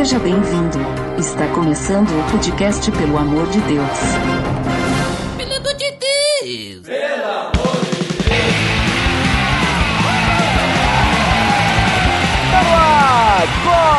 Seja bem-vindo. Está começando o podcast Pelo Amor de Deus. Pelo amor de Deus!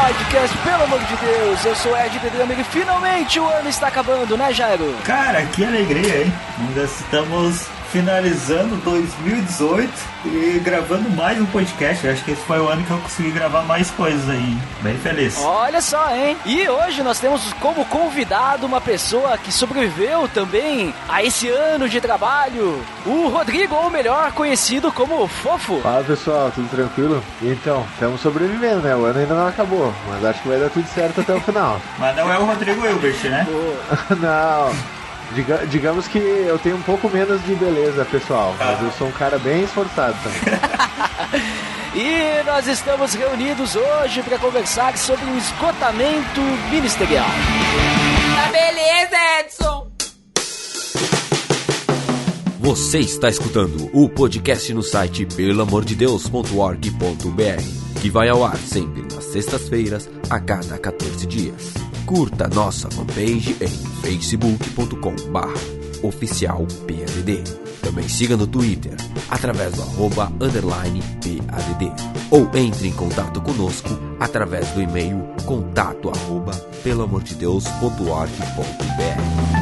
Podcast, pelo amor de Deus, eu sou Ed Pedro e finalmente o ano está acabando, né, Jairo? Cara, que alegria, hein? Ainda estamos finalizando 2018 e gravando mais um podcast. Eu acho que esse foi o ano que eu consegui gravar mais coisas aí. Bem feliz. Olha só, hein? E hoje nós temos como convidado uma pessoa que sobreviveu também a esse ano de trabalho, o Rodrigo, ou melhor, conhecido como Fofo. Fala pessoal, tudo tranquilo? Então, estamos sobrevivendo, né? O ano ainda não acabou, mas acho que vai dar tudo certo até o final. Mas não é o Rodrigo Hilbert, né? não. Diga, digamos que eu tenho um pouco menos de beleza, pessoal, mas eu sou um cara bem esforçado também. E nós estamos reunidos hoje para conversar sobre o esgotamento ministerial. Tá beleza, Edson! Você está escutando o podcast no site pelamordedeus.org.br, que vai ao ar sempre nas sextas-feiras, a cada 14 dias. Curta nossa fanpage em facebook.com oficial PADD. Também siga no Twitter, através do arroba underline PADD. Ou entre em contato conosco através do e-mail contato arroba pelamordedeus.org.br.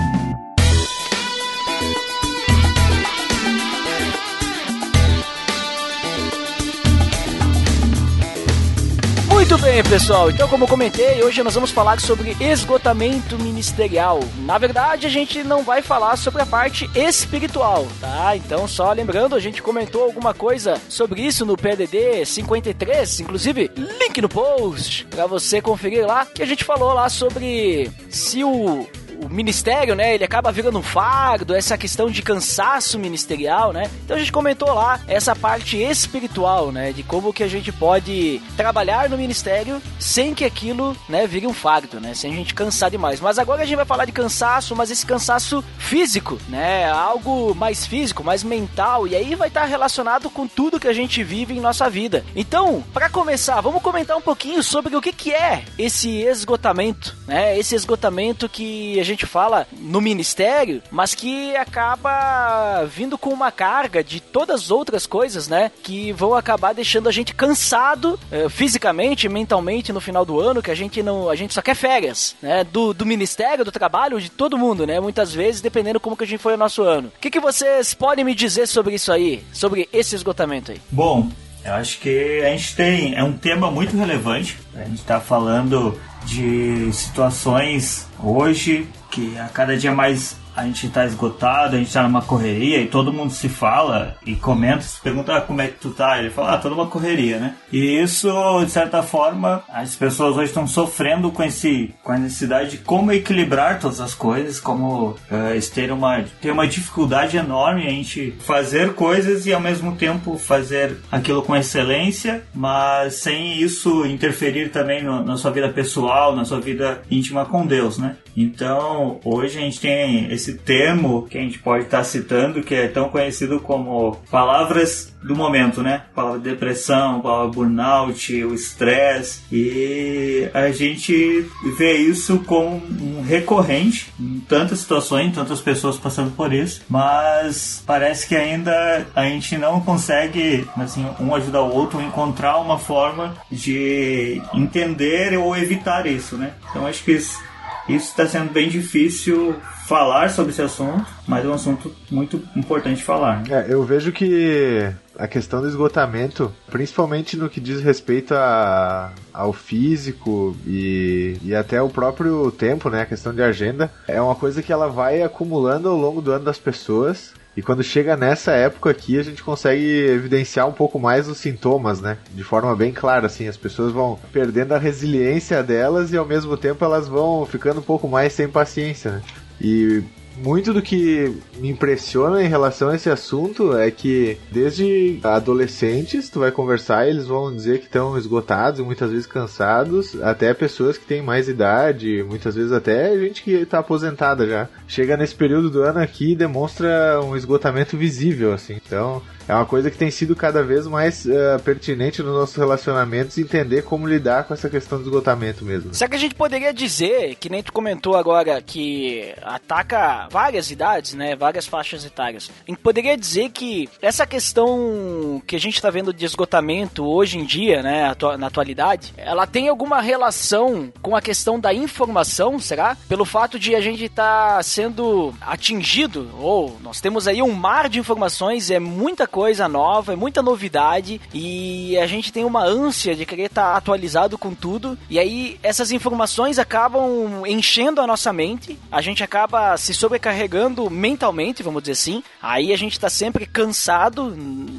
Muito bem, pessoal. Então, como comentei, hoje nós vamos falar sobre esgotamento ministerial. Na verdade, a gente não vai falar sobre a parte espiritual, tá? Então, só lembrando, a gente comentou alguma coisa sobre isso no PDD 53, inclusive link no post para você conferir lá, que a gente falou lá sobre se o o ministério, né, ele acaba virando um fardo, essa questão de cansaço ministerial, né? Então a gente comentou lá essa parte espiritual, né, de como que a gente pode trabalhar no ministério sem que aquilo, né, vire um fardo, né, sem a gente cansar demais. Mas agora a gente vai falar de cansaço, mas esse cansaço físico, né, algo mais físico, mais mental, e aí vai estar relacionado com tudo que a gente vive em nossa vida. Então, para começar, vamos comentar um pouquinho sobre o que que é esse esgotamento, né? Esse esgotamento que a gente fala no ministério, mas que acaba vindo com uma carga de todas as outras coisas, né? Que vão acabar deixando a gente cansado eh, fisicamente, mentalmente no final do ano, que a gente não, a gente só quer férias, né? Do, do ministério, do trabalho, de todo mundo, né? Muitas vezes, dependendo como que a gente foi o nosso ano. O que, que vocês podem me dizer sobre isso aí? Sobre esse esgotamento aí? Bom, eu acho que a gente tem. É um tema muito relevante. A gente está falando de situações hoje que a cada dia mais a gente está esgotado, a gente está numa correria e todo mundo se fala e comenta, se pergunta ah, como é que tu tá, ele fala, ah, toda uma correria, né? E isso, de certa forma, as pessoas hoje estão sofrendo com esse com a necessidade de como equilibrar todas as coisas, como uh, ter uma ter uma dificuldade enorme a gente fazer coisas e ao mesmo tempo fazer aquilo com excelência, mas sem isso interferir também no, na sua vida pessoal, na sua vida íntima com Deus, né? Então, hoje a gente tem esse termo que a gente pode estar citando, que é tão conhecido como palavras do momento, né? Palavra depressão, palavra burnout, o estresse. E a gente vê isso como um recorrente em tantas situações, tantas pessoas passando por isso, mas parece que ainda a gente não consegue, assim, um ajudar o outro encontrar uma forma de entender ou evitar isso, né? Então acho que isso isso está sendo bem difícil falar sobre esse assunto, mas é um assunto muito importante falar. É, eu vejo que a questão do esgotamento, principalmente no que diz respeito a, ao físico e, e até o próprio tempo, né, a questão de agenda, é uma coisa que ela vai acumulando ao longo do ano das pessoas e quando chega nessa época aqui, a gente consegue evidenciar um pouco mais os sintomas, né? De forma bem clara, assim, as pessoas vão perdendo a resiliência delas e ao mesmo tempo elas vão ficando um pouco mais sem paciência, né? E muito do que me impressiona em relação a esse assunto é que desde adolescentes tu vai conversar e eles vão dizer que estão esgotados e muitas vezes cansados, até pessoas que têm mais idade, muitas vezes até gente que está aposentada já. Chega nesse período do ano aqui e demonstra um esgotamento visível, assim. Então, é uma coisa que tem sido cada vez mais uh, pertinente nos nossos relacionamentos entender como lidar com essa questão do esgotamento mesmo. Será que a gente poderia dizer, que nem tu comentou agora, que ataca várias idades, né? Várias faixas etárias. A gente poderia dizer que essa questão que a gente está vendo de esgotamento hoje em dia, né? Na atualidade, ela tem alguma relação com a questão da informação, será? Pelo fato de a gente estar tá sendo atingido, ou nós temos aí um mar de informações, é muita coisa nova, é muita novidade, e a gente tem uma ânsia de querer estar tá atualizado com tudo, e aí essas informações acabam enchendo a nossa mente, a gente acaba se sobrecarregando mentalmente, vamos dizer assim, aí a gente está sempre cansado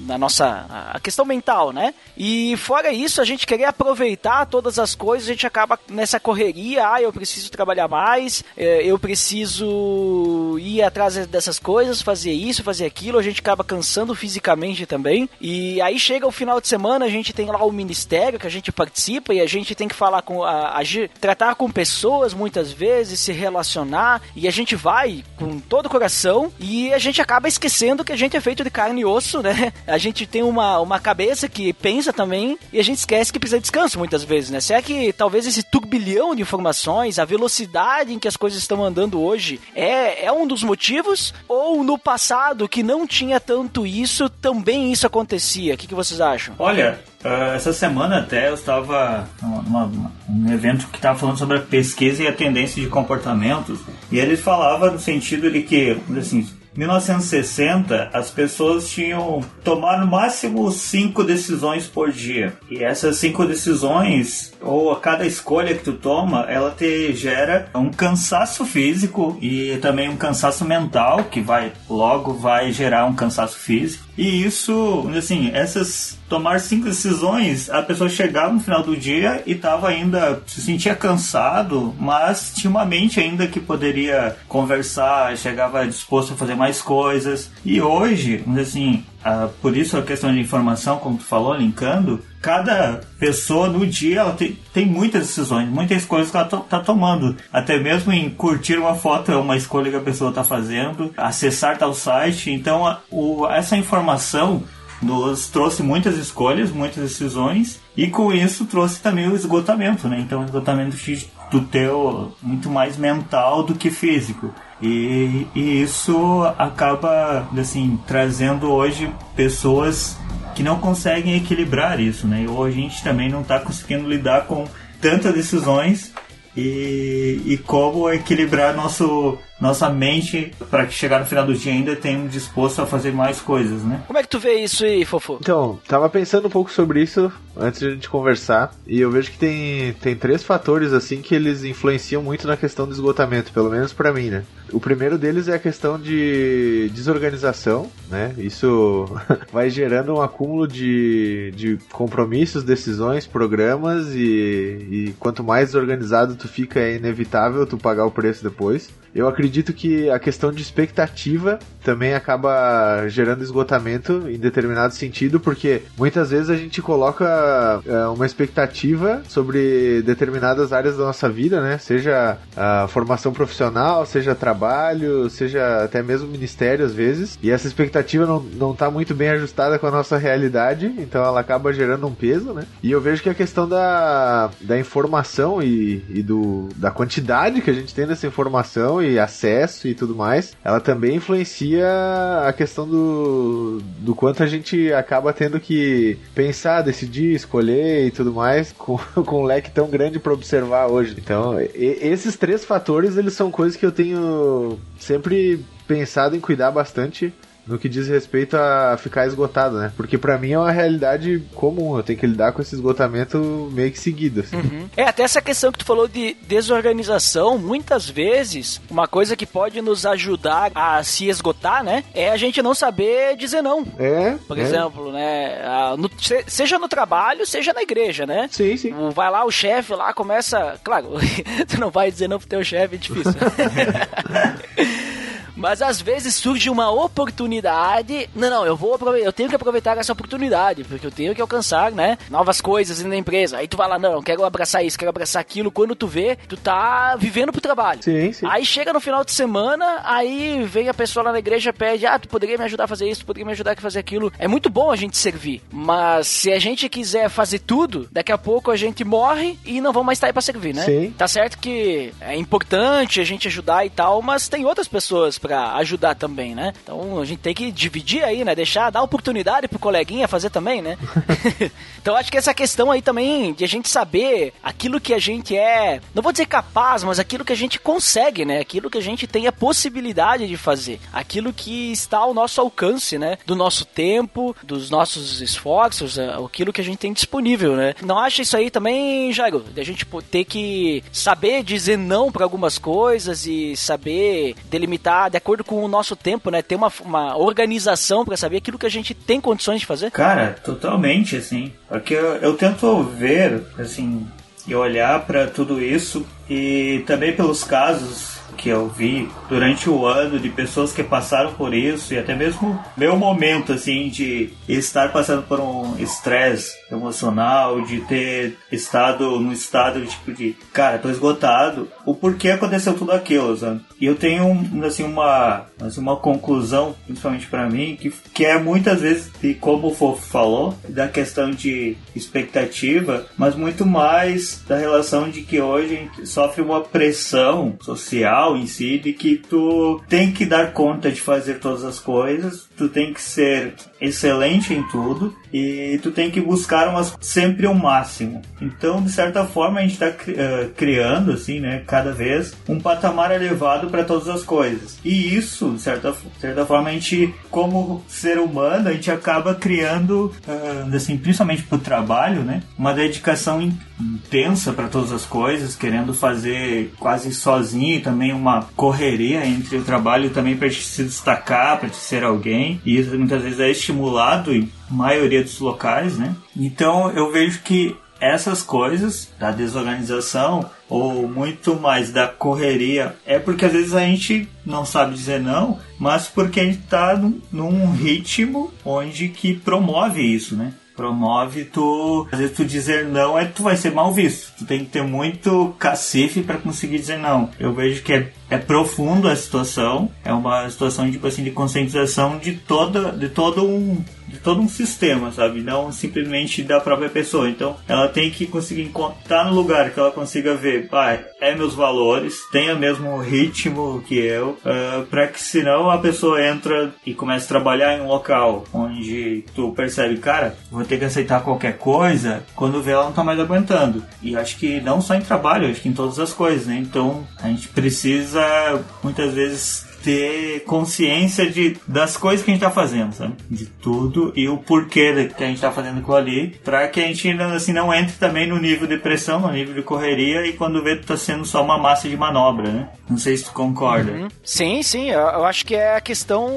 na nossa a questão mental, né? E fora isso, a gente querer aproveitar todas as coisas, a gente acaba nessa correria, ah, eu preciso trabalhar mais, é, eu preciso ir atrás dessas coisas, fazer isso, fazer aquilo, a gente acaba cansando fisicamente também. E aí chega o final de semana, a gente tem lá o ministério que a gente participa e a gente tem que falar com agir, tratar com pessoas muitas vezes, se relacionar, e a gente vai com todo o coração e a gente acaba esquecendo que a gente é feito de carne e osso, né? A gente tem uma, uma cabeça que pensa também e a gente esquece que precisa de descanso muitas vezes, né? Será que talvez esse turbilhão de informações, a velocidade em que as coisas estão andando hoje é, é um dos motivos? Ou no passado, que não tinha tanto isso, também isso acontecia? O que, que vocês acham? Olha, Uh, essa semana até eu estava num evento que estava falando sobre a pesquisa e a tendência de comportamentos e ele falava no sentido de que assim 1960, as pessoas tinham tomar no máximo cinco decisões por dia. E essas cinco decisões, ou a cada escolha que tu toma, ela te gera um cansaço físico e também um cansaço mental, que vai logo vai gerar um cansaço físico. E isso, assim, essas tomar cinco decisões, a pessoa chegava no final do dia e estava ainda se sentia cansado, mas tinha uma mente ainda que poderia conversar, chegava disposto a fazer mais coisas. E hoje, assim, ah, por isso a questão de informação, como tu falou, linkando, cada pessoa no dia ela tem, tem muitas decisões, muitas escolhas que ela está tomando. Até mesmo em curtir uma foto é uma escolha que a pessoa está fazendo, acessar tal site. Então, a, o, essa informação nos trouxe muitas escolhas, muitas decisões e com isso trouxe também o esgotamento, né? Então, o esgotamento do teu muito mais mental do que físico. E, e isso acaba assim trazendo hoje pessoas que não conseguem equilibrar isso, né? Hoje a gente também não está conseguindo lidar com tantas decisões e, e como equilibrar nosso nossa mente, para que chegar no final do dia ainda tenha disposto a fazer mais coisas, né? Como é que tu vê isso aí, Fofo? Então, tava pensando um pouco sobre isso antes de a gente conversar, e eu vejo que tem, tem três fatores, assim, que eles influenciam muito na questão do esgotamento, pelo menos para mim, né? O primeiro deles é a questão de desorganização, né? Isso vai gerando um acúmulo de, de compromissos, decisões, programas, e, e quanto mais desorganizado tu fica, é inevitável tu pagar o preço depois. Eu acredito que a questão de expectativa também acaba gerando esgotamento em determinado sentido, porque muitas vezes a gente coloca é, uma expectativa sobre determinadas áreas da nossa vida, né? Seja a formação profissional, seja trabalho, seja até mesmo ministério às vezes, e essa expectativa não, não tá muito bem ajustada com a nossa realidade, então ela acaba gerando um peso, né? E eu vejo que a questão da, da informação e, e do, da quantidade que a gente tem dessa informação e acesso e tudo mais, ela também influencia a questão do, do quanto a gente acaba tendo que pensar, decidir, escolher e tudo mais com, com um leque tão grande para observar hoje. Então, e, esses três fatores, eles são coisas que eu tenho sempre pensado em cuidar bastante no que diz respeito a ficar esgotado, né? Porque para mim é uma realidade comum, eu tenho que lidar com esse esgotamento meio que seguido. Assim. Uhum. É, até essa questão que tu falou de desorganização, muitas vezes, uma coisa que pode nos ajudar a se esgotar, né? É a gente não saber dizer não. É. Por é. exemplo, né? No, seja no trabalho, seja na igreja, né? Sim, sim. Vai lá o chefe lá, começa. Claro, tu não vai dizer não pro teu chefe, é difícil. Mas às vezes surge uma oportunidade. Não, não, eu vou aproveitar, eu tenho que aproveitar essa oportunidade, porque eu tenho que alcançar, né, novas coisas na empresa. Aí tu vai lá, não, eu quero abraçar isso, quero abraçar aquilo. Quando tu vê, tu tá vivendo pro trabalho. Sim, sim. Aí chega no final de semana, aí vem a pessoa lá na igreja pede: Ah, tu poderia me ajudar a fazer isso, tu poderia me ajudar a fazer aquilo. É muito bom a gente servir, mas se a gente quiser fazer tudo, daqui a pouco a gente morre e não vamos mais estar aí pra servir, né? Sim. Tá certo que é importante a gente ajudar e tal, mas tem outras pessoas pra ajudar também, né? Então a gente tem que dividir aí, né? Deixar, dar oportunidade pro coleguinha fazer também, né? então acho que essa questão aí também de a gente saber aquilo que a gente é, não vou dizer capaz, mas aquilo que a gente consegue, né? Aquilo que a gente tem a possibilidade de fazer, aquilo que está ao nosso alcance, né? Do nosso tempo, dos nossos esforços, é, aquilo que a gente tem disponível, né? Não acha isso aí também, Jairo? De a gente ter que saber dizer não para algumas coisas e saber delimitar de acordo com o nosso tempo, né? Ter uma, uma organização para saber aquilo que a gente tem condições de fazer? Cara, totalmente, assim. Porque eu, eu tento ver, assim, e olhar para tudo isso e também pelos casos que eu vi durante o ano de pessoas que passaram por isso e até mesmo meu momento assim de estar passando por um estresse emocional, de ter estado num estado tipo de cara, tô esgotado, o porquê aconteceu tudo aquilo, sabe? E eu tenho assim uma assim, uma conclusão, principalmente para mim, que, que é muitas vezes e como o Fofo falou, da questão de expectativa, mas muito mais da relação de que hoje a gente sofre uma pressão social em si de que tu tem que dar conta de fazer todas as coisas, tu tem que ser excelente em tudo e tu tem que buscar umas, sempre o máximo. Então, de certa forma, a gente está uh, criando, assim, né, cada vez um patamar elevado para todas as coisas. E isso, de certa, certa forma, a gente, como ser humano, a gente acaba criando, uh, assim, principalmente para o trabalho, né, uma dedicação intensa para todas as coisas, querendo fazer quase sozinho e também uma correria entre o trabalho e também para se destacar, para ser alguém. E isso muitas vezes é estimulado em maioria dos locais, né? Então eu vejo que essas coisas da desorganização ou muito mais da correria é porque às vezes a gente não sabe dizer não, mas porque a gente está num, ritmo onde que promove isso, né? Promove tu às vezes tu dizer não é tu vai ser mal visto. Tu tem que ter muito cacife para conseguir dizer não. Eu vejo que é, é profundo a situação. É uma situação tipo assim de conscientização de toda de todo um de todo um sistema, sabe? Não simplesmente da própria pessoa. Então, ela tem que conseguir estar no lugar que ela consiga ver, pai, é meus valores, o mesmo ritmo que eu, uh, para que senão a pessoa entra e começa a trabalhar em um local onde tu percebe, cara, vou ter que aceitar qualquer coisa, quando vê ela não tá mais aguentando. E acho que não só em trabalho, acho que em todas as coisas, né? Então, a gente precisa muitas vezes ter consciência de, das coisas que a gente tá fazendo, sabe? De tudo e o porquê que a gente tá fazendo aquilo ali, pra que a gente assim, não entre também no nível de pressão, no nível de correria e quando vê tá sendo só uma massa de manobra, né? Não sei se tu concorda. Uhum. Sim, sim, eu, eu, acho que é a questão,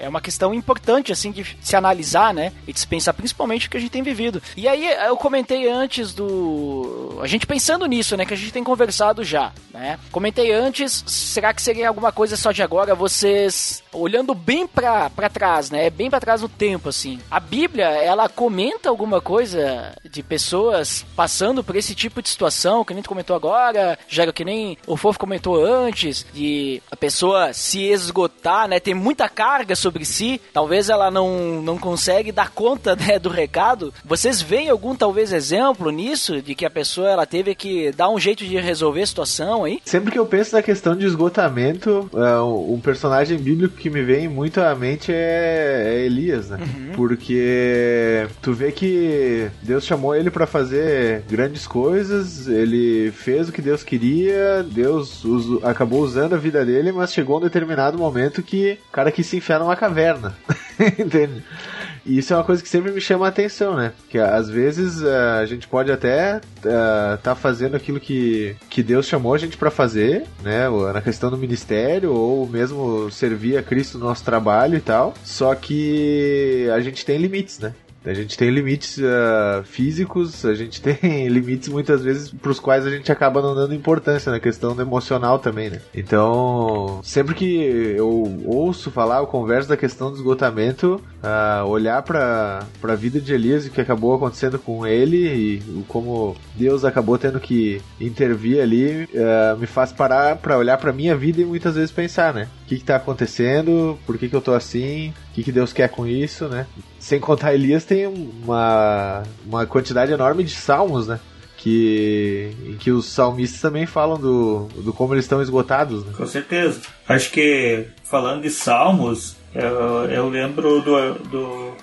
é uma questão importante, assim, de se analisar, né? E de se pensar principalmente o que a gente tem vivido. E aí, eu comentei antes do... A gente pensando nisso, né? Que a gente tem conversado já, né? Comentei antes, será que seria alguma coisa só de agora vocês olhando bem para trás, né? Bem para trás no tempo, assim. A Bíblia, ela comenta alguma coisa de pessoas passando por esse tipo de situação, que nem tu comentou agora, já que nem o Fofo comentou antes, de a pessoa se esgotar, né? Ter muita carga sobre si, talvez ela não, não consegue dar conta né, do recado. Vocês veem algum, talvez, exemplo nisso, de que a pessoa ela teve que dar um jeito de resolver a situação aí? Sempre que eu penso na questão de esgotamento, uh, um personagem bíblico que me vem muito à mente é, é Elias, né? Uhum. Porque tu vê que Deus chamou ele para fazer grandes coisas, ele fez o que Deus queria, Deus acabou usando a vida dele, mas chegou um determinado momento que o cara quis se enfiar numa caverna. Entende? E isso é uma coisa que sempre me chama a atenção, né? Que às vezes uh, a gente pode até uh, tá fazendo aquilo que, que Deus chamou a gente para fazer, né? Na questão do ministério, ou mesmo servir a Cristo no nosso trabalho e tal. Só que a gente tem limites, né? A gente tem limites uh, físicos, a gente tem limites muitas vezes para os quais a gente acaba não dando importância na questão do emocional também, né? Então, sempre que eu ouço falar, eu converso da questão do esgotamento, uh, olhar para a vida de Elias e o que acabou acontecendo com ele e como Deus acabou tendo que intervir ali, uh, me faz parar para olhar para minha vida e muitas vezes pensar, né? O que, está acontecendo? Por que, que eu tô assim? O que, que Deus quer com isso, né? Sem contar Elias tem uma, uma quantidade enorme de salmos, né? que em que os salmistas também falam do, do como eles estão esgotados. Né? Com certeza. Acho que falando de salmos, eu, eu lembro do, do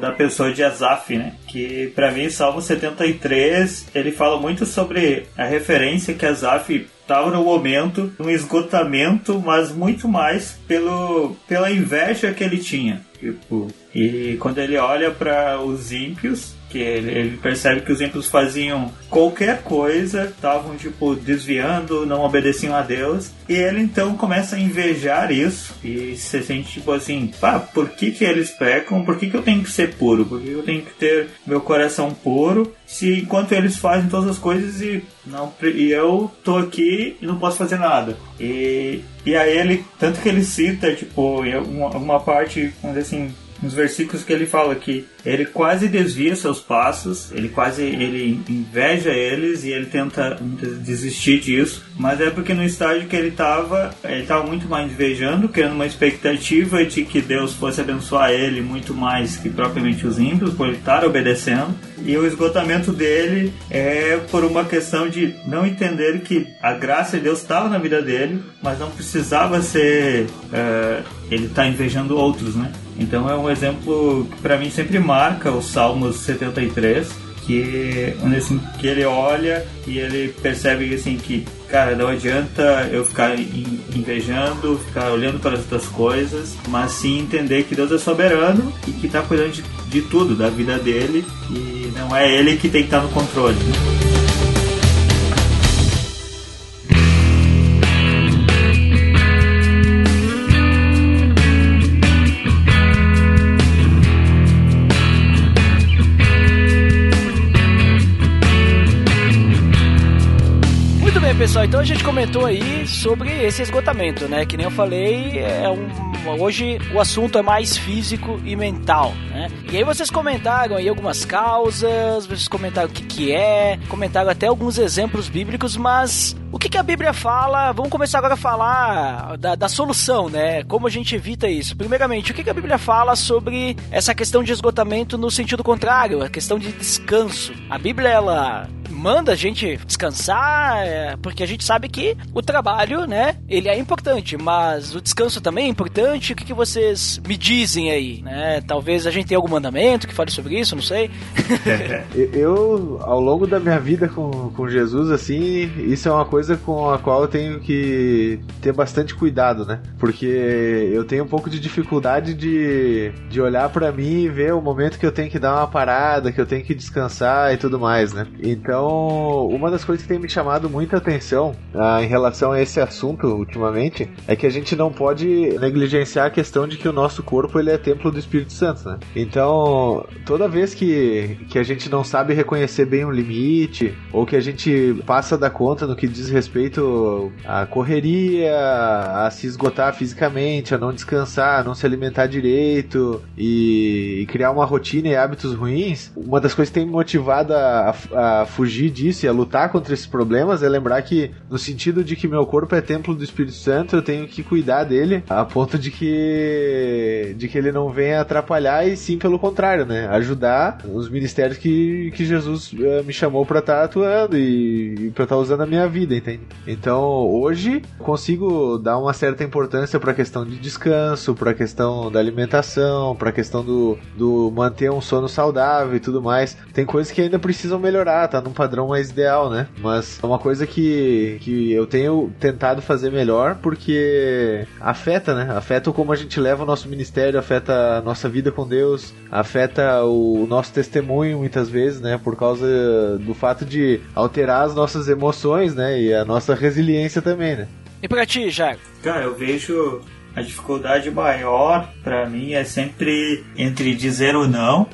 da pessoa de Asaf, né? Que para mim Salmo 73 ele fala muito sobre a referência que Asaf estava no momento, um esgotamento, mas muito mais pelo, pela inveja que ele tinha. Tipo, e quando ele olha para os ímpios, que ele, ele, percebe que os ímpios faziam qualquer coisa, estavam tipo desviando, não obedeciam a Deus, e ele então começa a invejar isso e se sente tipo assim, pá, por que que eles pecam? Por que que eu tenho que ser puro? Por que eu tenho que ter meu coração puro? Se enquanto eles fazem todas as coisas e não e eu tô aqui e não posso fazer nada. E e aí ele tanto que ele cita tipo uma, uma parte, vamos dizer assim, nos versículos que ele fala que ele quase desvia seus passos, ele quase ele inveja eles e ele tenta desistir disso, mas é porque no estágio que ele estava, ele estava muito mais invejando, criando uma expectativa de que Deus fosse abençoar ele muito mais que propriamente os ímpios, por ele estar obedecendo, e o esgotamento dele é por uma questão de não entender que a graça de Deus estava na vida dele, mas não precisava ser uh, ele está invejando outros, né? Então é um exemplo que para mim sempre marca o Salmos 73, que, assim, que ele olha e ele percebe assim que, cara, não adianta eu ficar invejando, ficar olhando para as outras coisas, mas sim entender que Deus é soberano e que está cuidando de, de tudo, da vida dele, e não é ele que tem que estar no controle. Né? Pessoal, então a gente comentou aí sobre esse esgotamento, né? Que nem eu falei, é um, hoje o assunto é mais físico e mental, né? E aí vocês comentaram aí algumas causas, vocês comentaram o que que é, comentaram até alguns exemplos bíblicos, mas o que, que a Bíblia fala? Vamos começar agora a falar da, da solução, né? Como a gente evita isso. Primeiramente, o que, que a Bíblia fala sobre essa questão de esgotamento no sentido contrário, a questão de descanso? A Bíblia, ela manda a gente descansar, é, porque a gente sabe que o trabalho, né, ele é importante, mas o descanso também é importante. O que, que vocês me dizem aí, né? Talvez a gente tenha algum mandamento que fale sobre isso, não sei. eu, ao longo da minha vida com, com Jesus, assim, isso é uma coisa com a qual eu tenho que ter bastante cuidado, né? Porque eu tenho um pouco de dificuldade de, de olhar para mim e ver o momento que eu tenho que dar uma parada, que eu tenho que descansar e tudo mais, né? Então, uma das coisas que tem me chamado muita atenção ah, em relação a esse assunto ultimamente é que a gente não pode negligenciar a questão de que o nosso corpo ele é templo do Espírito Santo, né? Então, toda vez que, que a gente não sabe reconhecer bem um limite ou que a gente passa da conta no que diz respeito à correria, a se esgotar fisicamente, a não descansar, a não se alimentar direito e, e criar uma rotina e hábitos ruins, uma das coisas que tem me motivado a, a fugir fugir disso e a lutar contra esses problemas é lembrar que, no sentido de que meu corpo é templo do Espírito Santo, eu tenho que cuidar dele a ponto de que, de que ele não venha atrapalhar e sim pelo contrário, né? Ajudar os ministérios que, que Jesus uh, me chamou para estar tá atuando e, e para estar tá usando a minha vida, entende? Então, hoje, consigo dar uma certa importância para a questão de descanso, para a questão da alimentação, para a questão do, do manter um sono saudável e tudo mais. Tem coisas que ainda precisam melhorar, tá num padrão mais ideal, né? Mas é uma coisa que, que eu tenho tentado fazer melhor porque afeta, né? Afeta como a gente leva o nosso ministério, afeta a nossa vida com Deus, afeta o nosso testemunho muitas vezes, né? Por causa do fato de alterar as nossas emoções, né? E a nossa resiliência também, né? E pra ti, Jairo? Cara, eu vejo a dificuldade maior para mim é sempre entre dizer o não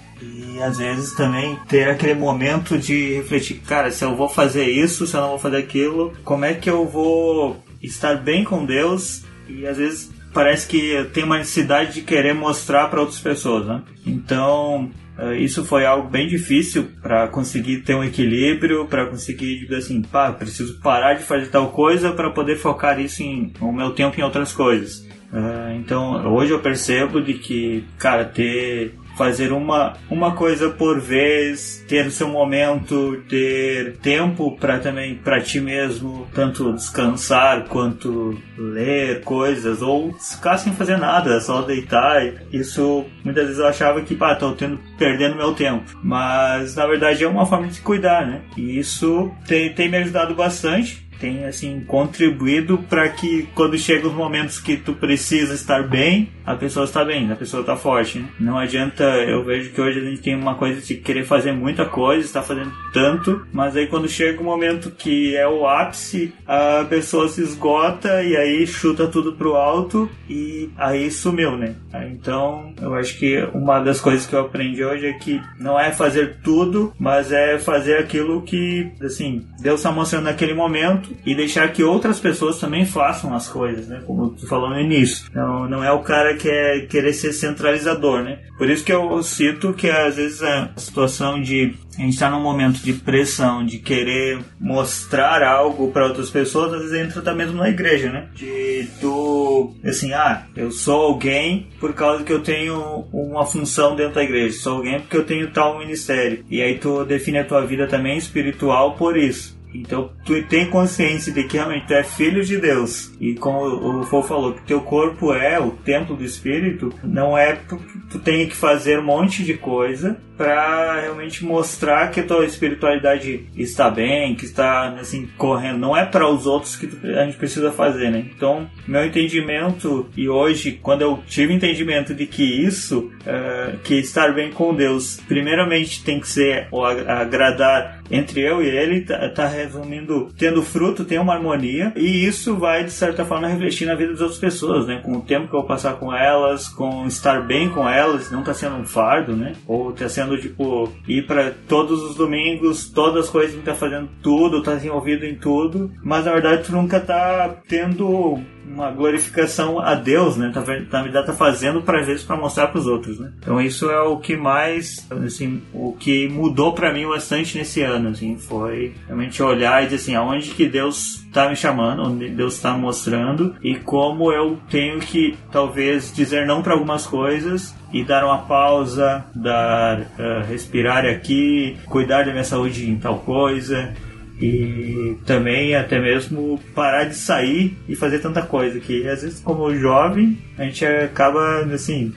Às vezes também ter aquele momento de refletir, cara, se eu vou fazer isso, se eu não vou fazer aquilo, como é que eu vou estar bem com Deus? E às vezes parece que tenho uma necessidade de querer mostrar para outras pessoas, né? Então, eh, isso foi algo bem difícil para conseguir ter um equilíbrio, para conseguir dizer assim, pá, preciso parar de fazer tal coisa para poder focar isso em o meu tempo em outras coisas. Uh, então hoje eu percebo de que, cara, ter fazer uma, uma coisa por vez, ter o seu momento, ter tempo para também para ti mesmo, tanto descansar quanto ler coisas ou ficar sem fazer nada, só deitar. Isso muitas vezes eu achava que, pá, tô tendo perdendo meu tempo, mas na verdade é uma forma de cuidar, né? E isso tem, tem me ajudado bastante tem assim contribuído para que quando chegam os momentos que tu precisa estar bem, a pessoa está bem, a pessoa está forte. Né? Não adianta, eu vejo que hoje a gente tem uma coisa de querer fazer muita coisa, está fazendo tanto, mas aí quando chega o momento que é o ápice, a pessoa se esgota e aí chuta tudo pro alto e aí sumiu, né? Então, eu acho que uma das coisas que eu aprendi hoje é que não é fazer tudo, mas é fazer aquilo que, assim, Deus está mostrando naquele momento e deixar que outras pessoas também façam as coisas, né? Como tu falou no início. Então, não é o cara que é querer ser centralizador, né? Por isso que eu cito que às vezes a situação de a gente está num momento de pressão, de querer mostrar algo para outras pessoas, às vezes entra até mesmo na igreja, né? De tu, assim, ah, eu sou alguém por causa que eu tenho uma função dentro da igreja, sou alguém porque eu tenho tal ministério. E aí tu define a tua vida também espiritual por isso. Então tu tem consciência de que realmente tu é filho de Deus. E como o Fô falou, que teu corpo é o templo do Espírito, não é porque tu tem que fazer um monte de coisa para realmente mostrar que a tua espiritualidade está bem, que está assim correndo. Não é para os outros que a gente precisa fazer, né? Então, meu entendimento e hoje, quando eu tive entendimento de que isso, uh, que estar bem com Deus, primeiramente tem que ser o agradar entre eu e Ele, tá, tá resumindo, tendo fruto, tem uma harmonia e isso vai de certa forma refletir na vida das outras pessoas, né? Com o tempo que eu passar com elas, com estar bem com elas, não tá sendo um fardo, né? Ou tá sendo tipo, ir para todos os domingos, todas as coisas tá fazendo tudo, tá envolvido em tudo, mas na verdade tu nunca tá tendo uma glorificação a Deus, né? Tá, na verdade tá fazendo para vezes para mostrar para os outros, né? Então isso é o que mais, assim, o que mudou para mim bastante nesse ano, assim, foi realmente olhar e dizer assim, aonde que Deus está me chamando, onde Deus está mostrando e como eu tenho que talvez dizer não para algumas coisas e dar uma pausa, dar uh, respirar aqui, cuidar da minha saúde em tal coisa, e também até mesmo parar de sair e fazer tanta coisa que às vezes como jovem a gente acaba assim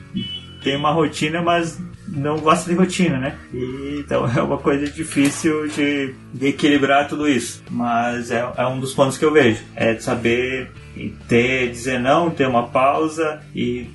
tem uma rotina mas não gosta de rotina né? E, então é uma coisa difícil de, de equilibrar tudo isso. Mas é, é, um dos pontos que eu vejo. É saber ter dizer não ter uma pausa e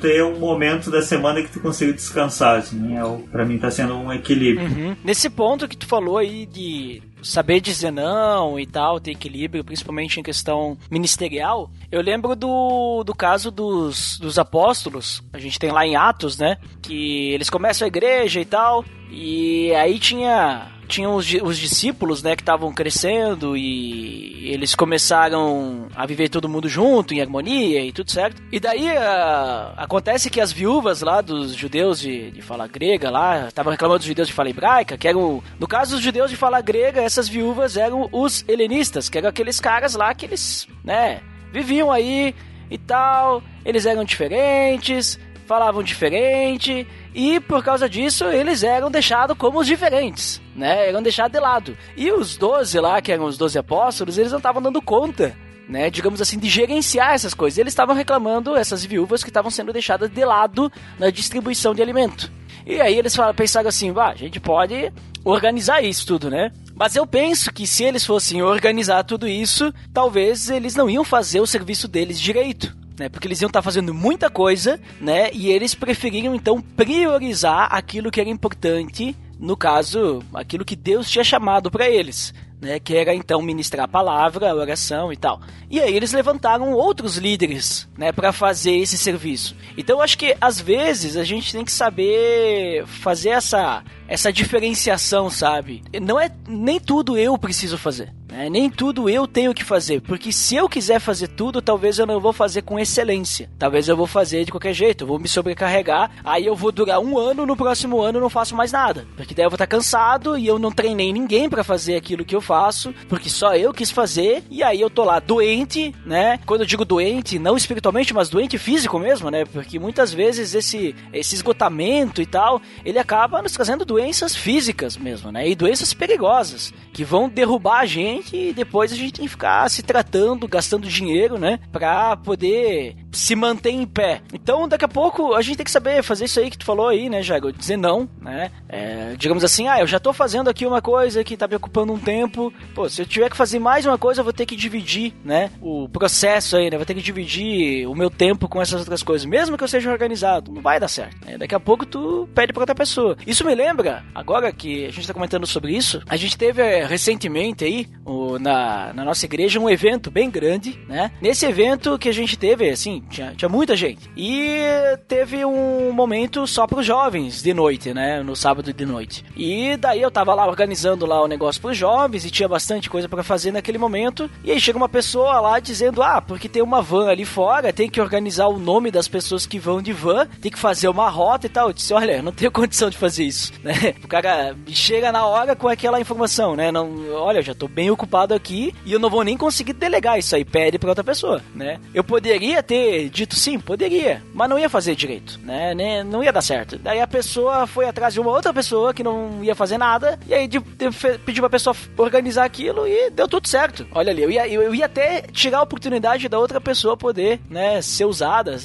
ter um momento da semana que tu consiga descansar assim, é, para mim tá sendo um equilíbrio. Uhum. nesse ponto que tu falou aí de saber dizer não e tal, ter equilíbrio, principalmente em questão ministerial. Eu lembro do, do caso dos, dos apóstolos, a gente tem lá em Atos, né? Que eles começam a igreja e tal, e aí tinha tinham os, os discípulos, né, que estavam crescendo e eles começaram a viver todo mundo junto, em harmonia e tudo certo. E daí a, acontece que as viúvas lá dos judeus de, de fala grega lá, estavam reclamando dos judeus de fala hebraica, que eram, no caso dos judeus de fala grega, essas viúvas eram os helenistas, que eram aqueles caras lá que eles, né, viviam aí e tal, eles eram diferentes, falavam diferente, e por causa disso eles eram deixados como os diferentes, né? Eram deixados de lado. E os doze lá, que eram os doze apóstolos, eles não estavam dando conta né, digamos assim, de gerenciar essas coisas. Eles estavam reclamando, essas viúvas que estavam sendo deixadas de lado na distribuição de alimento. E aí eles falaram, pensaram assim, ah, a gente pode organizar isso tudo, né? Mas eu penso que se eles fossem organizar tudo isso, talvez eles não iam fazer o serviço deles direito né? Porque eles iam estar tá fazendo muita coisa, né? E eles preferiram então priorizar aquilo que era importante no caso, aquilo que Deus tinha chamado para eles. né, que era então ministrar a palavra, a oração e tal. E aí eles levantaram outros líderes, né, para fazer esse serviço. Então eu acho que às vezes a gente tem que saber fazer essa essa diferenciação, sabe? Não é nem tudo eu preciso fazer. É, nem tudo eu tenho que fazer, porque se eu quiser fazer tudo, talvez eu não vou fazer com excelência. Talvez eu vou fazer de qualquer jeito, eu vou me sobrecarregar, aí eu vou durar um ano, no próximo ano eu não faço mais nada. Porque daí eu vou estar cansado e eu não treinei ninguém para fazer aquilo que eu faço, porque só eu quis fazer, e aí eu tô lá doente, né? Quando eu digo doente, não espiritualmente, mas doente físico mesmo, né? Porque muitas vezes esse, esse esgotamento e tal, ele acaba nos trazendo doenças físicas mesmo, né? E doenças perigosas, que vão derrubar a gente e depois a gente tem que ficar se tratando, gastando dinheiro, né? Pra poder se manter em pé. Então, daqui a pouco, a gente tem que saber fazer isso aí que tu falou aí, né, Jago? Dizer não, né? É, digamos assim, ah, eu já tô fazendo aqui uma coisa que tá me ocupando um tempo. Pô, se eu tiver que fazer mais uma coisa, eu vou ter que dividir, né? O processo aí, né? Vou ter que dividir o meu tempo com essas outras coisas. Mesmo que eu seja organizado, não vai dar certo. Né? Daqui a pouco tu pede pra outra pessoa. Isso me lembra, agora que a gente tá comentando sobre isso, a gente teve é, recentemente aí, o, na, na nossa igreja, um evento bem grande, né? Nesse evento que a gente teve, assim, tinha, tinha muita gente. E teve um momento só para os jovens de noite, né? No sábado de noite. E daí eu tava lá organizando lá o negócio para os jovens e tinha bastante coisa para fazer naquele momento. E aí chega uma pessoa lá dizendo: Ah, porque tem uma van ali fora, tem que organizar o nome das pessoas que vão de van, tem que fazer uma rota e tal. Eu disse: Olha, não tenho condição de fazer isso, né? O cara chega na hora com aquela informação, né? Não, olha, eu já tô bem ocupado aqui e eu não vou nem conseguir delegar isso aí. Pede para outra pessoa, né? Eu poderia ter dito sim? Poderia, mas não ia fazer direito, né? Não ia dar certo. Daí a pessoa foi atrás de uma outra pessoa que não ia fazer nada, e aí pediu pra pessoa organizar aquilo e deu tudo certo. Olha ali, eu ia, eu ia até tirar a oportunidade da outra pessoa poder, né, ser usada,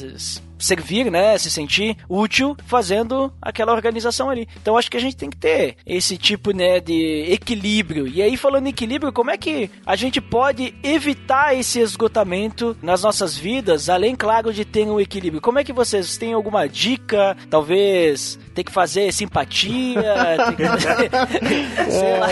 servir, né, se sentir útil fazendo aquela organização ali. Então acho que a gente tem que ter esse tipo, né, de equilíbrio. E aí falando em equilíbrio, como é que a gente pode evitar esse esgotamento nas nossas vidas, além claro de ter um equilíbrio? Como é que vocês têm alguma dica, talvez tem que fazer simpatia, tem que fazer, sei lá.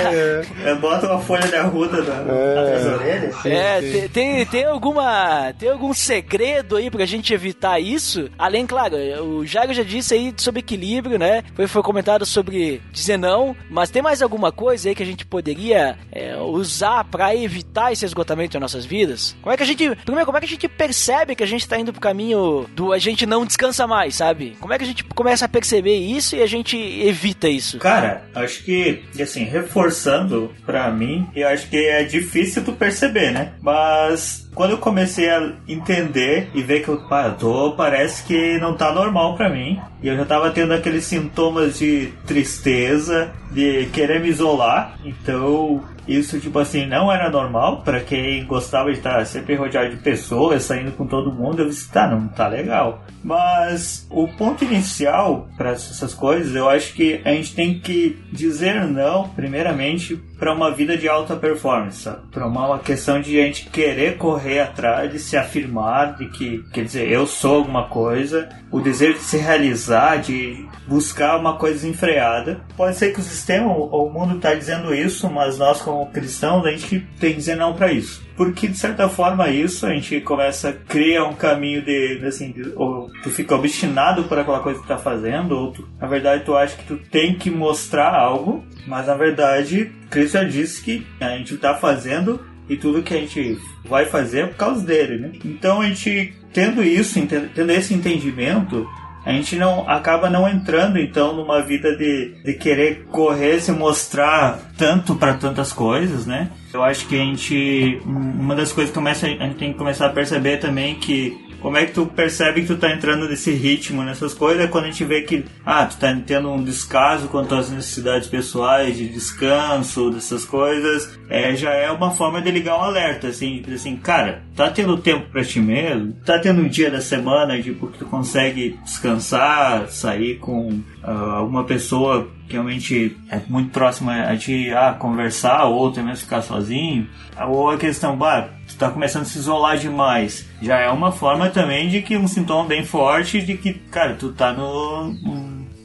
É, bota uma folha de arruda na, é. nas orelhas. É, tem, tem, tem, alguma. Tem algum segredo aí pra gente evitar isso? Além, claro, o Jairo já disse aí sobre equilíbrio, né? Foi, foi comentado sobre dizer não, mas tem mais alguma coisa aí que a gente poderia é, usar para evitar esse esgotamento em nossas vidas? Como é que a gente. Primeiro, como é que a gente percebe que a gente tá indo pro caminho do a gente não descansa mais, sabe? Como é que a gente começa a perceber isso? isso e a gente evita isso? Cara, acho que, assim, reforçando pra mim, eu acho que é difícil tu perceber, né? Mas quando eu comecei a entender e ver que eu, pá, eu tô, parece que não tá normal pra mim. E eu já tava tendo aqueles sintomas de tristeza, de querer me isolar. Então, isso, tipo assim, não era normal para quem gostava de estar sempre rodeado de pessoas, saindo com todo mundo. Eu disse, tá, não tá legal. Mas o ponto inicial para essas coisas, eu acho que a gente tem que dizer não, primeiramente, para uma vida de alta performance, para uma questão de a gente querer correr atrás, de se afirmar, de que, quer dizer, eu sou alguma coisa, o desejo de se realizar, de buscar uma coisa desenfreada. Pode ser que o sistema, o mundo está dizendo isso, mas nós como cristãos a gente tem que dizer não para isso porque de certa forma isso a gente começa a criar um caminho de, assim, de, ou tu fica obstinado por aquela coisa que tá fazendo, ou tu, na verdade tu acha que tu tem que mostrar algo, mas na verdade Cristo já disse que a gente tá fazendo e tudo que a gente vai fazer é por causa dele, né? Então a gente tendo isso, tendo esse entendimento, a gente não acaba não entrando então numa vida de, de querer correr, se mostrar tanto para tantas coisas, né? Eu acho que a gente uma das coisas que começa, a gente tem que começar a perceber também que como é que tu percebe que tu tá entrando nesse ritmo, nessas coisas, é quando a gente vê que, ah, tu tá tendo um descaso quanto às necessidades pessoais, de descanso, dessas coisas, é, já é uma forma de ligar um alerta, assim, assim, cara, tá tendo tempo para ti mesmo? Tá tendo um dia da semana, tipo, que tu consegue descansar, sair com uh, alguma pessoa que realmente é muito próxima a ti, ah, conversar, ou mesmo ficar sozinho, ou a questão, bah, tu tá começando a se isolar demais, já é uma forma também de que um sintoma bem forte de que, cara, tu tá no,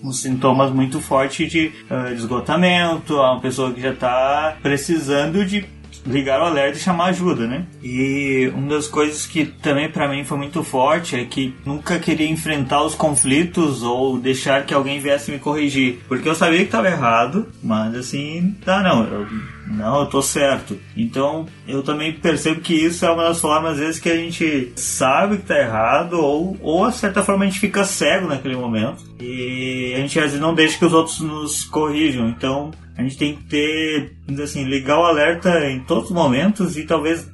uns sintomas muito fortes de, uh, esgotamento, a uma pessoa que já está precisando de ligar o alerta e chamar ajuda, né? E uma das coisas que também para mim foi muito forte é que nunca queria enfrentar os conflitos ou deixar que alguém viesse me corrigir, porque eu sabia que estava errado, mas assim, tá não, eu, não, eu tô certo. Então, eu também percebo que isso é uma das formas às vezes que a gente sabe que tá errado ou ou a certa forma a gente fica cego naquele momento e a gente às vezes não deixa que os outros nos corrijam. Então, a gente tem que ter, assim, ligar o alerta em todos os momentos e talvez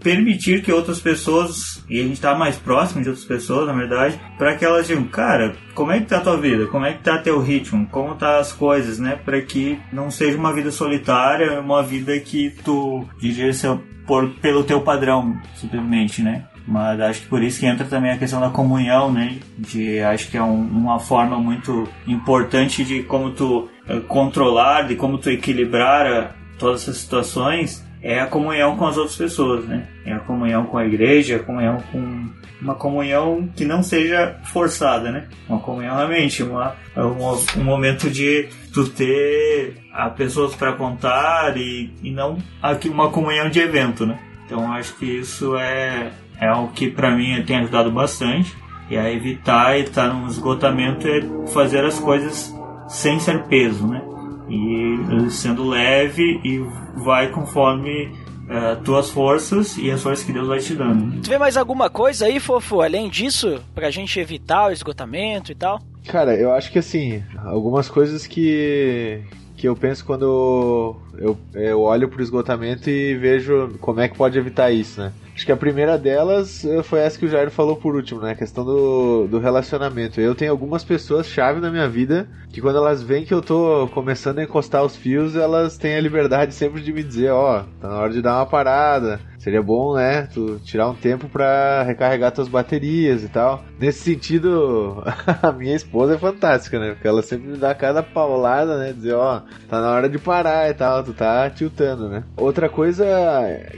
permitir que outras pessoas, e a gente está mais próximo de outras pessoas, na verdade, para que elas digam, cara, como é que tá a tua vida? Como é que tá teu ritmo? Como tá as coisas, né? Para que não seja uma vida solitária, uma vida que tu dirige por, pelo teu padrão, simplesmente, né? Mas acho que por isso que entra também a questão da comunhão, né? De acho que é um, uma forma muito importante de como tu uh, controlar, de como tu equilibrar uh, todas essas situações, é a comunhão com as outras pessoas, né? É a comunhão com a igreja, a comunhão com uma comunhão que não seja forçada, né? Uma comunhão realmente, uma, um, um momento de tu ter a pessoas para contar e, e não aqui uma comunhão de evento, né? Então acho que isso é é o que para mim tem ajudado bastante. E a evitar estar num esgotamento é fazer as coisas sem ser peso, né? E sendo leve e vai conforme uh, tuas forças e as forças que Deus vai te dando. Tu vê mais alguma coisa aí, fofo, além disso, pra gente evitar o esgotamento e tal? Cara, eu acho que assim, algumas coisas que, que eu penso quando eu, eu olho pro esgotamento e vejo como é que pode evitar isso, né? Acho que a primeira delas eh, foi essa que o Jair falou por último, né? A questão do, do relacionamento. Eu tenho algumas pessoas chave na minha vida que quando elas veem que eu tô começando a encostar os fios, elas têm a liberdade sempre de me dizer, ó, oh, tá na hora de dar uma parada. Seria bom, né, tu tirar um tempo para recarregar tuas baterias e tal. Nesse sentido, a minha esposa é fantástica, né? Porque ela sempre me dá cada paulada, né? Dizer, ó, oh, tá na hora de parar e tal, tu tá tiltando, né? Outra coisa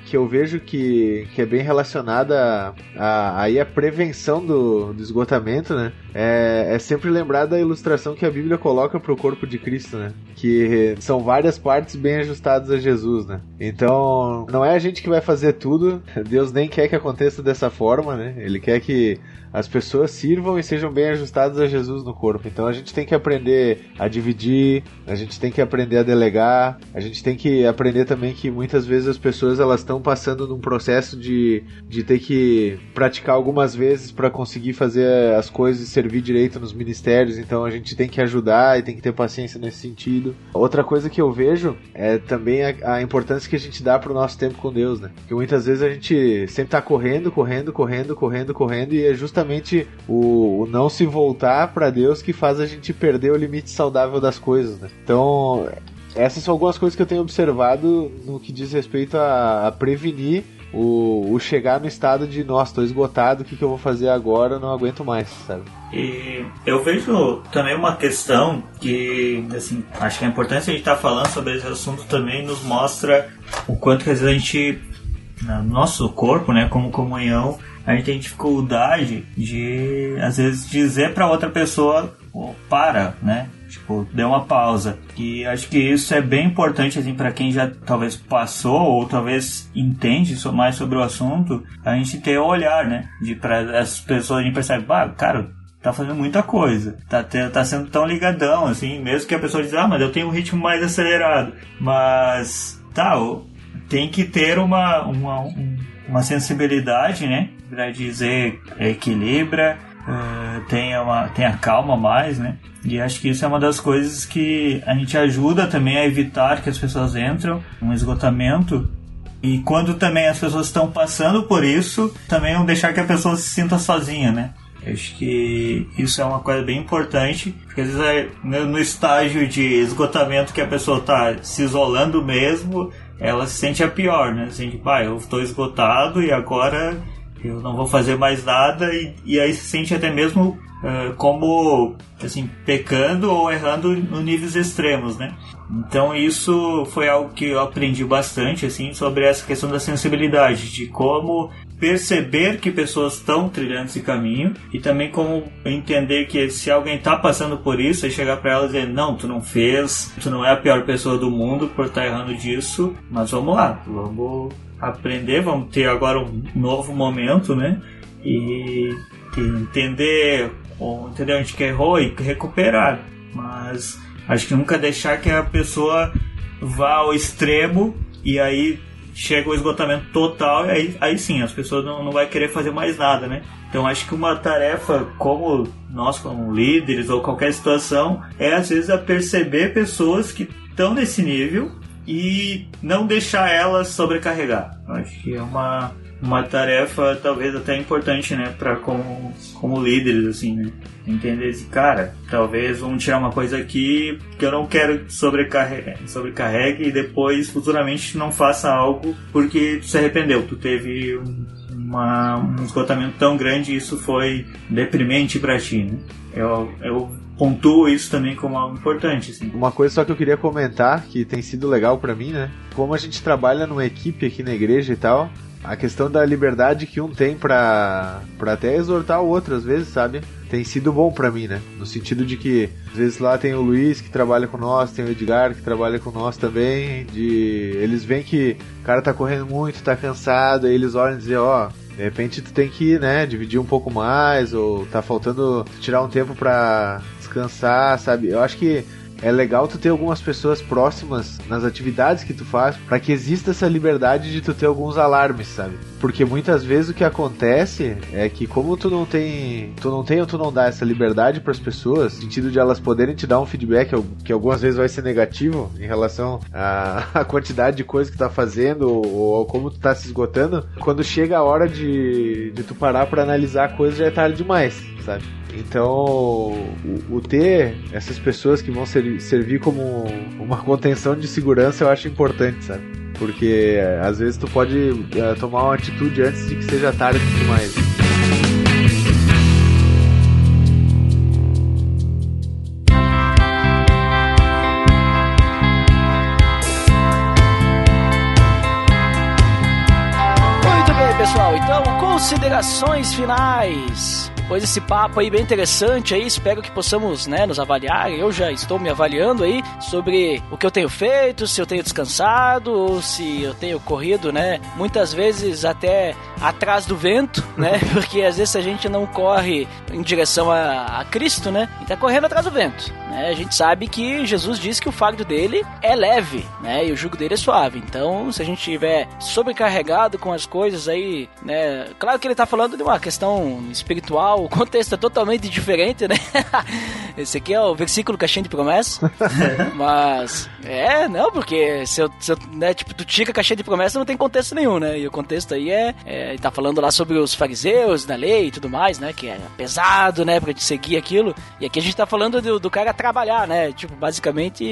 que eu vejo que, que é bem relacionada a, aí a prevenção do, do esgotamento, né? É, é sempre lembrar da ilustração que a Bíblia coloca pro corpo de Cristo, né? Que são várias partes bem ajustadas a Jesus, né? Então, não é a gente que vai fazer tudo. Deus nem quer que aconteça dessa forma, né? Ele quer que as pessoas sirvam e sejam bem ajustadas a Jesus no corpo. Então a gente tem que aprender a dividir, a gente tem que aprender a delegar, a gente tem que aprender também que muitas vezes as pessoas elas estão passando num processo de, de ter que praticar algumas vezes para conseguir fazer as coisas e servir direito nos ministérios. Então a gente tem que ajudar e tem que ter paciência nesse sentido. Outra coisa que eu vejo é também a, a importância que a gente dá para o nosso tempo com Deus, né? Porque muitas vezes a gente sempre tá correndo, correndo, correndo, correndo, correndo e é justamente justamente o, o não se voltar para Deus que faz a gente perder o limite saudável das coisas, né? Então, essas são algumas coisas que eu tenho observado no que diz respeito a, a prevenir o, o, chegar no estado de, nossa, estou esgotado, o que, que eu vou fazer agora? Não aguento mais, sabe? E eu vejo também uma questão que, assim, acho que a importância de estar falando sobre esse assunto também nos mostra o quanto que a gente, no nosso corpo, né, como comunhão, a gente tem dificuldade de, às vezes, dizer para outra pessoa oh, para, né? Tipo, dê uma pausa. E acho que isso é bem importante, assim, para quem já talvez passou ou talvez entende mais sobre o assunto, a gente ter o olhar, né? De para as pessoas a gente percebe, ah, cara, tá fazendo muita coisa, tá, tá sendo tão ligadão, assim, mesmo que a pessoa diz, ah, mas eu tenho um ritmo mais acelerado. Mas, tá, tem que ter uma, uma, uma sensibilidade, né? Para dizer equilibra, uh, tenha, uma, tenha calma mais, né? E acho que isso é uma das coisas que a gente ajuda também a evitar que as pessoas entram num esgotamento. E quando também as pessoas estão passando por isso, também não deixar que a pessoa se sinta sozinha, né? Acho que isso é uma coisa bem importante, porque às vezes é no estágio de esgotamento que a pessoa está se isolando mesmo, ela se sente a pior, né? Se sente, pai, eu estou esgotado e agora eu não vou fazer mais nada e, e aí se sente até mesmo uh, como assim pecando ou errando no níveis extremos, né? Então isso foi algo que eu aprendi bastante assim sobre essa questão da sensibilidade, de como perceber que pessoas estão trilhando esse caminho e também como entender que se alguém está passando por isso, é chegar para ela e dizer: Não, tu não fez, tu não é a pior pessoa do mundo por estar tá errando disso, mas vamos lá, vamos aprender, vamos ter agora um novo momento, né? E, e entender, ou entender onde que errou e recuperar. Mas acho que nunca deixar que a pessoa vá ao extremo e aí chega o esgotamento total e aí, aí sim, as pessoas não, não vai querer fazer mais nada, né? Então acho que uma tarefa como nós como líderes ou qualquer situação é às vezes a perceber pessoas que estão nesse nível e não deixar elas sobrecarregar. Acho que é uma, uma tarefa talvez até importante, né, para como, como líderes, assim, né? Entender esse cara, talvez vamos tirar uma coisa aqui que eu não quero sobrecarregue, sobrecarregue e depois futuramente não faça algo porque tu se arrependeu, tu teve um, uma, um esgotamento tão grande e isso foi deprimente para ti, né? Eu, eu pontuo isso também como algo importante. Assim. Uma coisa só que eu queria comentar, que tem sido legal para mim, né? Como a gente trabalha numa equipe aqui na igreja e tal, a questão da liberdade que um tem pra, até exortar o outro, às vezes, sabe? Tem sido bom para mim, né? No sentido de que, às vezes lá tem o Luiz que trabalha com nós, tem o Edgar que trabalha com nós também, de eles veem que o cara tá correndo muito, tá cansado, aí eles olham e dizem, ó, oh, de repente tu tem que, né, dividir um pouco mais, ou tá faltando tirar um tempo pra descansar, sabe? Eu acho que é legal tu ter algumas pessoas próximas nas atividades que tu faz para que exista essa liberdade de tu ter alguns alarmes, sabe? Porque muitas vezes o que acontece é que como tu não tem, tu não tem ou tu não dá essa liberdade para as pessoas, no sentido de elas poderem te dar um feedback que algumas vezes vai ser negativo em relação à, quantidade de coisa que tá fazendo ou, ou como tu tá se esgotando, quando chega a hora de, de tu parar para analisar a coisa já é tarde demais, sabe? Então, o, o, ter essas pessoas que vão ser, servir como uma contenção de segurança eu acho importante, sabe? Porque às vezes tu pode é, tomar uma atitude antes de que seja tarde demais. Muito bem, pessoal. Então, considerações finais. Pois esse papo aí bem interessante aí, espero que possamos, né, nos avaliar. Eu já estou me avaliando aí sobre o que eu tenho feito, se eu tenho descansado ou se eu tenho corrido, né, muitas vezes até atrás do vento, né? Porque às vezes a gente não corre em direção a, a Cristo, né? E tá correndo atrás do vento. Né? A gente sabe que Jesus disse que o fardo dele é leve, né? E o jugo dele é suave. Então, se a gente tiver sobrecarregado com as coisas aí, né? Claro que ele tá falando de uma questão espiritual, o contexto é totalmente diferente, né? Esse aqui é o versículo caixinha de promessa. Mas, é, não, porque se eu, se eu né, tipo, tu tira a caixinha de promessa, não tem contexto nenhum, né? E o contexto aí é, é tá falando lá sobre os fariseus da lei e tudo mais, né? Que é pesado, né, pra te seguir aquilo. E aqui a gente tá falando do, do cara trabalhar, né? Tipo, basicamente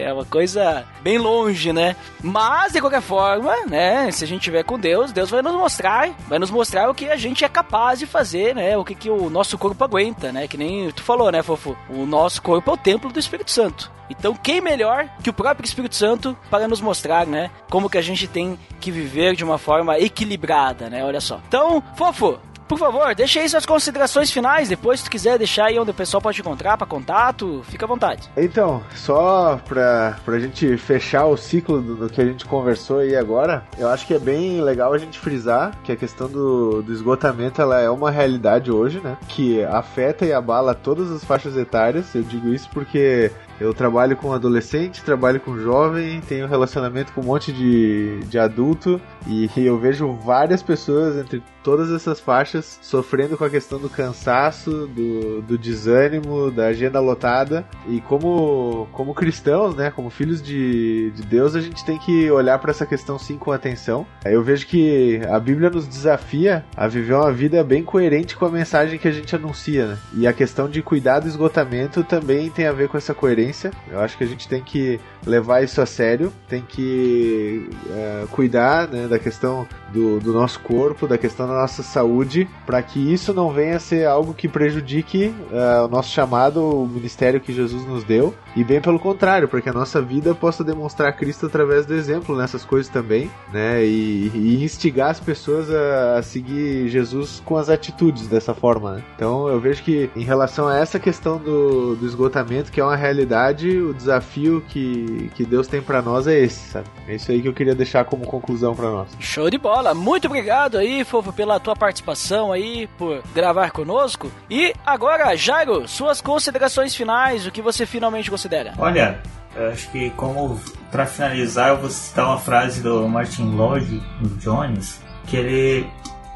é uma coisa bem longe, né? Mas, de qualquer forma, né? Se a gente tiver com Deus, Deus vai nos mostrar, vai nos mostrar o que a gente é capaz de fazer, né? O que, que o nosso corpo aguenta, né? Que nem tu falou, né, Fofo? O nosso corpo é o templo do Espírito Santo. Então, quem melhor que o próprio Espírito Santo para nos mostrar, né, como que a gente tem que viver de uma forma equilibrada, né? Olha só. Então, Fofo, por favor, deixa aí suas considerações finais. Depois, se tu quiser deixar aí onde o pessoal pode te encontrar para contato, fica à vontade. Então, só pra, pra gente fechar o ciclo do, do, que a gente conversou aí agora, eu acho que é bem legal a gente frisar que a questão do, do esgotamento ela é uma realidade hoje, né? Que afeta e abala todas as faixas etárias. Eu digo isso porque eu trabalho com adolescente, trabalho com jovem, tenho relacionamento com um monte de, de adulto e eu vejo várias pessoas entre todas essas faixas sofrendo com a questão do cansaço, do, do desânimo, da agenda lotada. E como, como cristãos, né, como filhos de, de Deus, a gente tem que olhar para essa questão sim com atenção. Eu vejo que a Bíblia nos desafia a viver uma vida bem coerente com a mensagem que a gente anuncia. Né? E a questão de cuidar do esgotamento também tem a ver com essa coerência. Eu acho que a gente tem que levar isso a sério, tem que é, cuidar né, da questão do, do nosso corpo, da questão da nossa saúde, para que isso não venha a ser algo que prejudique uh, o nosso chamado, o ministério que Jesus nos deu. E bem pelo contrário, para que a nossa vida possa demonstrar Cristo através do exemplo nessas coisas também, né? E, e instigar as pessoas a, a, seguir Jesus com as atitudes dessa forma. Né? Então eu vejo que em relação a essa questão do, do esgotamento, que é uma realidade, o desafio que, que Deus tem para nós é esse, sabe? É isso aí que eu queria deixar como conclusão para nós. Show de bola! Muito obrigado aí, Fofo, pela tua participação aí, por gravar conosco. E agora, Jairo, suas considerações finais, o que você finalmente considera? Olha, eu acho que como para finalizar eu vou citar uma frase do Martin Lloyd Jones que ele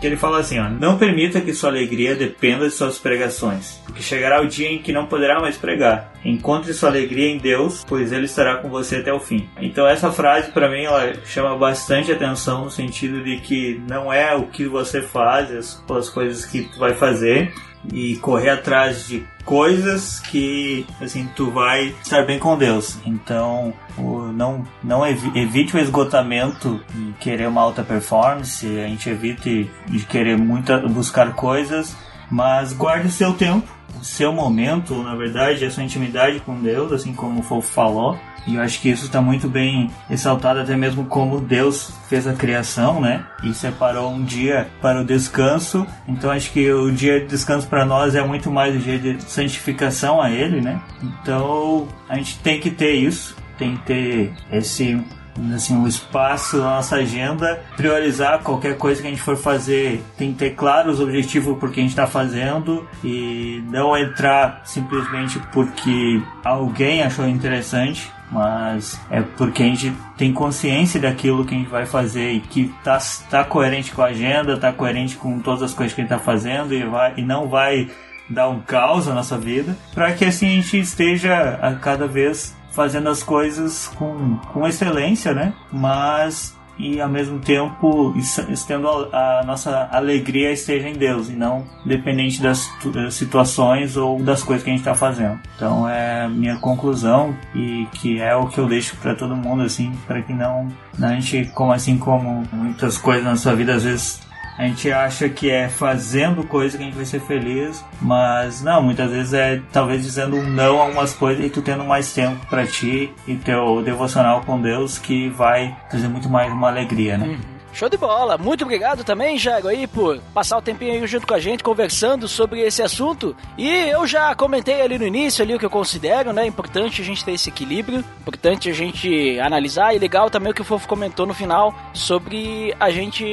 que ele fala assim, ó, não permita que sua alegria dependa de suas pregações, porque chegará o dia em que não poderá mais pregar. Encontre sua alegria em Deus, pois ele estará com você até o fim. Então essa frase para mim ela chama bastante atenção no sentido de que não é o que você faz, as, as coisas que tu vai fazer, e correr atrás de coisas que assim tu vai estar bem com Deus. Então, o, não não evite o esgotamento e querer uma alta performance, a gente evite de querer muita buscar coisas, mas guarde seu tempo, seu momento, na verdade, a sua intimidade com Deus, assim como o Fofo falou e eu acho que isso está muito bem ressaltado, até mesmo como Deus fez a criação, né? E separou um dia para o descanso. Então acho que o dia de descanso para nós é muito mais o dia de santificação a Ele, né? Então a gente tem que ter isso, tem que ter esse assim, um espaço na nossa agenda, priorizar qualquer coisa que a gente for fazer, tem que ter claro os objetivos por que a gente está fazendo e não entrar simplesmente porque alguém achou interessante, mas é porque a gente tem consciência daquilo que a gente vai fazer e que tá, tá coerente com a agenda, tá coerente com todas as coisas que a gente tá fazendo e, vai, e não vai dar um caos na nossa vida, para que assim a gente esteja a cada vez fazendo as coisas com, com excelência, né? Mas e ao mesmo tempo estendo a, nossa alegria esteja em Deus e não dependente das situações ou das coisas que a gente está fazendo. Então é minha conclusão e que é o que eu deixo para todo mundo assim, para que não a gente como assim como muitas coisas na sua vida às vezes a gente acha que é fazendo coisa que a gente vai ser feliz, mas não, muitas vezes é talvez dizendo não a umas coisas e tu tendo mais tempo para ti e teu devocional com Deus que vai trazer muito mais uma alegria, né? Uhum. Show de bola! Muito obrigado também, Jago, aí, por passar o tempinho aí junto com a gente, conversando sobre esse assunto. E eu já comentei ali no início ali o que eu considero, né? Importante a gente ter esse equilíbrio, importante a gente analisar. E legal também o que o Fofo comentou no final sobre a gente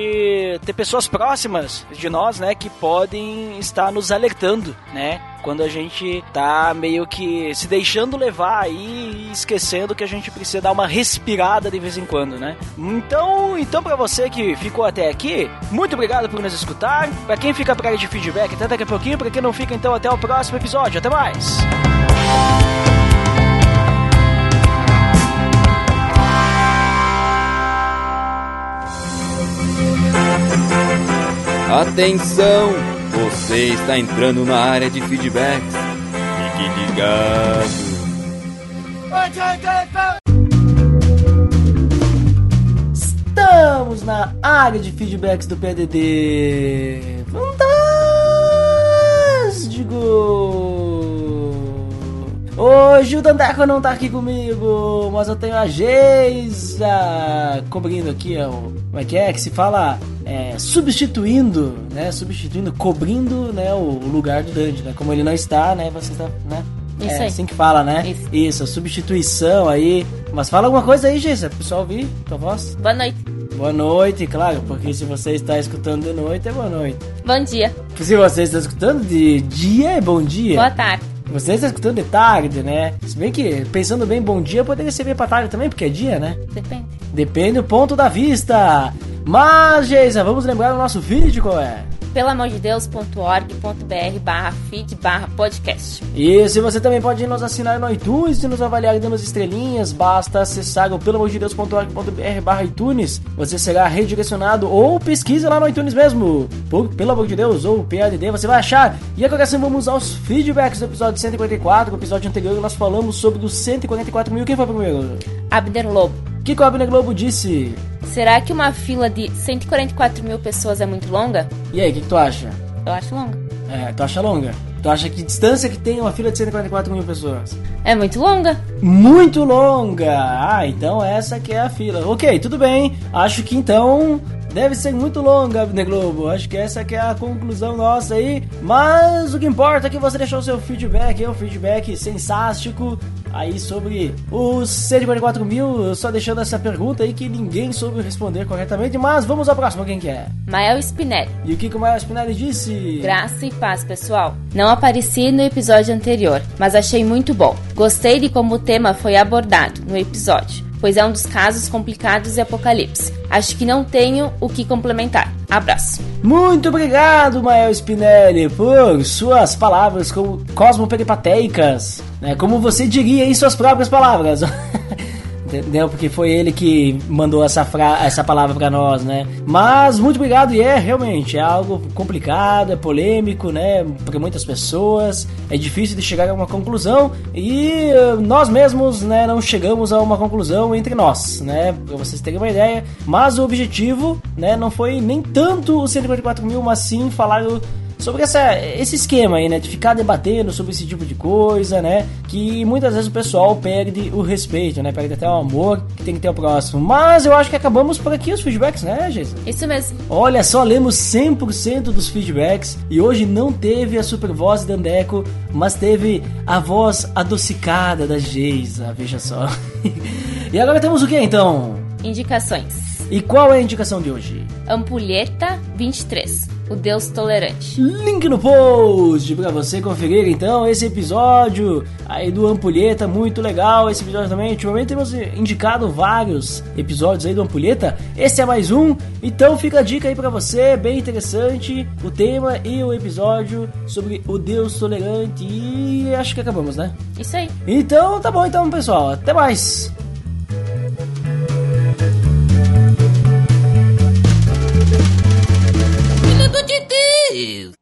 ter pessoas próximas de nós, né? Que podem estar nos alertando, né? Quando a gente tá meio que se deixando levar aí e esquecendo que a gente precisa dar uma respirada de vez em quando, né? Então, então para você que ficou até aqui, muito obrigado por nos escutar. Para quem fica para de feedback, até daqui a pouquinho, para quem não fica então até o próximo episódio. Até mais. Atenção! Você está entrando na área de feedbacks. Fique ligado. Estamos na área de feedbacks do PDD. Fantástico! Hoje o Dandeco não tá aqui comigo, mas eu tenho a Geisa cobrindo aqui, ó, como é que é que se fala? É, substituindo, né? Substituindo, cobrindo, né, o lugar do Dandy, né? Como ele não está, né? Você está, né? Isso é aí. assim que fala, né? Isso. Isso, a substituição aí. Mas fala alguma coisa aí, Geisa, pro pessoal ouvir tua voz. Boa noite. Boa noite, claro, porque se você está escutando de noite, é boa noite. Bom dia. Se você está escutando de dia, é bom dia. Boa tarde. Você está escutando de tarde, né? Se bem que, pensando bem, bom dia poderia ser bem pra tarde também, porque é dia, né? Depende. Depende do ponto da vista. Mas, Geisa, vamos lembrar o nosso vídeo qual é? pelamodedeus.org.br barra feed barra podcast. E se você também pode nos assinar no iTunes e nos avaliar dando as estrelinhas, basta acessar o pelamordedeus.org.br barra iTunes. Você será redirecionado ou pesquisa lá no iTunes mesmo. Por Pelo Amor de Deus ou PADD, você vai achar. E agora sim vamos aos feedbacks do episódio 144. No episódio anterior nós falamos sobre os 144 mil. Quem foi primeiro? Abner Lobo. O que, que o Abner Globo disse? Será que uma fila de 144 mil pessoas é muito longa? E aí, o que, que tu acha? Eu acho longa. É, tu acha longa? Tu acha que distância que tem uma fila de 144 mil pessoas? É muito longa. Muito longa! Ah, então essa que é a fila. Ok, tudo bem. Acho que então deve ser muito longa, Abner Globo. Acho que essa que é a conclusão nossa aí. Mas o que importa é que você deixou o seu feedback, é um feedback sensástico aí sobre os 144 mil. Só deixando essa pergunta aí que ninguém soube responder corretamente. Mas vamos ao próximo, quem que é? Mael Spinelli. E o que, que o Maio Spinelli disse? Graça e paz, pessoal. Não apareci no episódio anterior, mas achei muito bom. Gostei de como o tema foi abordado no episódio, pois é um dos casos complicados e apocalipse. Acho que não tenho o que complementar. Abraço. Muito obrigado, Mael Spinelli, por suas palavras como cosmoperipateicas, né? Como você diria em suas próprias palavras. Entendeu? Porque foi ele que mandou essa, fra essa palavra pra nós, né? Mas muito obrigado, e é realmente é algo complicado, é polêmico, né? Para muitas pessoas, é difícil de chegar a uma conclusão e uh, nós mesmos, né, não chegamos a uma conclusão entre nós, né? Pra vocês terem uma ideia. Mas o objetivo, né, não foi nem tanto os 144 mil, mas sim falar sobre essa, esse esquema aí, né? De ficar debatendo sobre esse tipo de coisa, né? Que muitas vezes o pessoal perde o respeito, né? Perde até o amor que tem que ter o próximo. Mas eu acho que acabamos por aqui os feedbacks, né, Geisa? Isso mesmo. Olha só, lemos 100% dos feedbacks e hoje não teve a super voz da Andeco, mas teve a voz adocicada da Geisa, veja só. e agora temos o que então? Indicações. E qual é a indicação de hoje? Ampulheta 23. O Deus Tolerante. Link no post pra você conferir então esse episódio aí do Ampulheta, muito legal esse episódio também. Ultimamente temos indicado vários episódios aí do Ampulheta. Esse é mais um, então fica a dica aí pra você, bem interessante o tema e o episódio sobre o Deus tolerante. E acho que acabamos, né? Isso aí. Então tá bom então, pessoal. Até mais. you.